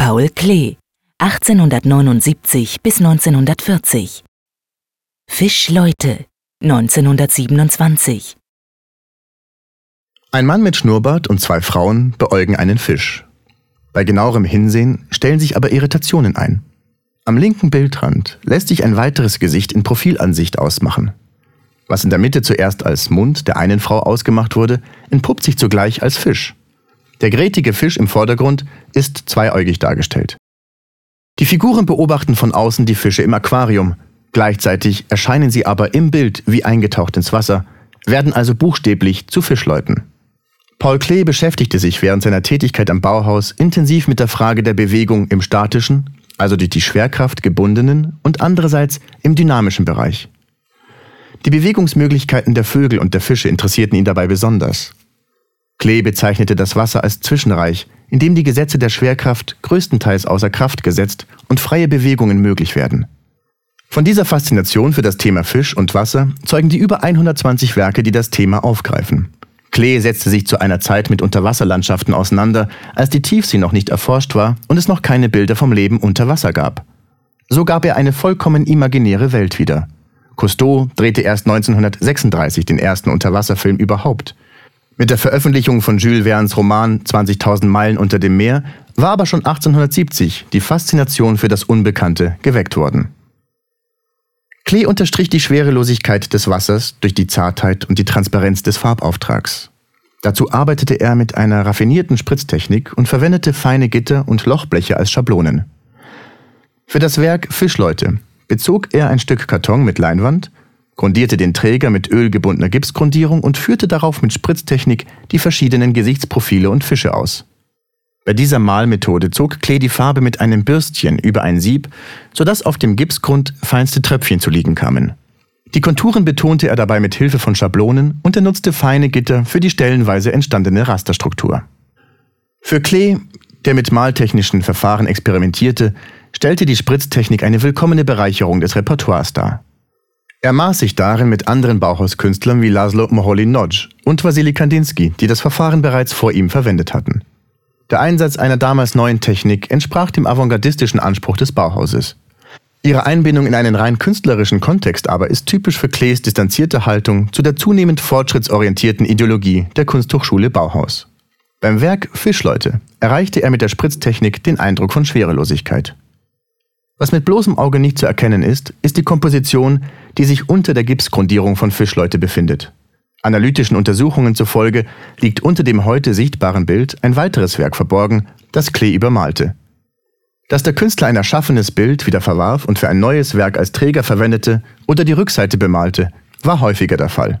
Paul Klee, 1879 bis 1940. Fischleute, 1927. Ein Mann mit Schnurrbart und zwei Frauen beäugen einen Fisch. Bei genauerem Hinsehen stellen sich aber Irritationen ein. Am linken Bildrand lässt sich ein weiteres Gesicht in Profilansicht ausmachen. Was in der Mitte zuerst als Mund der einen Frau ausgemacht wurde, entpuppt sich zugleich als Fisch. Der grätige Fisch im Vordergrund ist zweieugig dargestellt. Die Figuren beobachten von außen die Fische im Aquarium, gleichzeitig erscheinen sie aber im Bild wie eingetaucht ins Wasser, werden also buchstäblich zu Fischleuten. Paul Klee beschäftigte sich während seiner Tätigkeit am Bauhaus intensiv mit der Frage der Bewegung im statischen, also durch die Schwerkraft gebundenen und andererseits im dynamischen Bereich. Die Bewegungsmöglichkeiten der Vögel und der Fische interessierten ihn dabei besonders. Klee bezeichnete das Wasser als Zwischenreich, in dem die Gesetze der Schwerkraft größtenteils außer Kraft gesetzt und freie Bewegungen möglich werden. Von dieser Faszination für das Thema Fisch und Wasser zeugen die über 120 Werke, die das Thema aufgreifen. Klee setzte sich zu einer Zeit mit Unterwasserlandschaften auseinander, als die Tiefsee noch nicht erforscht war und es noch keine Bilder vom Leben unter Wasser gab. So gab er eine vollkommen imaginäre Welt wieder. Cousteau drehte erst 1936 den ersten Unterwasserfilm überhaupt. Mit der Veröffentlichung von Jules Verne's Roman 20.000 Meilen unter dem Meer war aber schon 1870 die Faszination für das Unbekannte geweckt worden. Klee unterstrich die Schwerelosigkeit des Wassers durch die Zartheit und die Transparenz des Farbauftrags. Dazu arbeitete er mit einer raffinierten Spritztechnik und verwendete feine Gitter und Lochbleche als Schablonen. Für das Werk Fischleute bezog er ein Stück Karton mit Leinwand, grundierte den Träger mit ölgebundener Gipsgrundierung und führte darauf mit Spritztechnik die verschiedenen Gesichtsprofile und Fische aus. Bei dieser Malmethode zog Klee die Farbe mit einem Bürstchen über ein Sieb, sodass auf dem Gipsgrund feinste Tröpfchen zu liegen kamen. Die Konturen betonte er dabei mit Hilfe von Schablonen und er nutzte feine Gitter für die stellenweise entstandene Rasterstruktur. Für Klee, der mit maltechnischen Verfahren experimentierte, stellte die Spritztechnik eine willkommene Bereicherung des Repertoires dar. Er maß sich darin mit anderen Bauhauskünstlern wie Laszlo Moholy-Nagy und Wassily Kandinsky, die das Verfahren bereits vor ihm verwendet hatten. Der Einsatz einer damals neuen Technik entsprach dem avantgardistischen Anspruch des Bauhauses. Ihre Einbindung in einen rein künstlerischen Kontext aber ist typisch für Klees distanzierte Haltung zu der zunehmend fortschrittsorientierten Ideologie der Kunsthochschule Bauhaus. Beim Werk Fischleute erreichte er mit der Spritztechnik den Eindruck von Schwerelosigkeit. Was mit bloßem Auge nicht zu erkennen ist, ist die Komposition, die sich unter der Gipsgrundierung von Fischleute befindet. Analytischen Untersuchungen zufolge liegt unter dem heute sichtbaren Bild ein weiteres Werk verborgen, das Klee übermalte. Dass der Künstler ein erschaffenes Bild wieder verwarf und für ein neues Werk als Träger verwendete oder die Rückseite bemalte, war häufiger der Fall.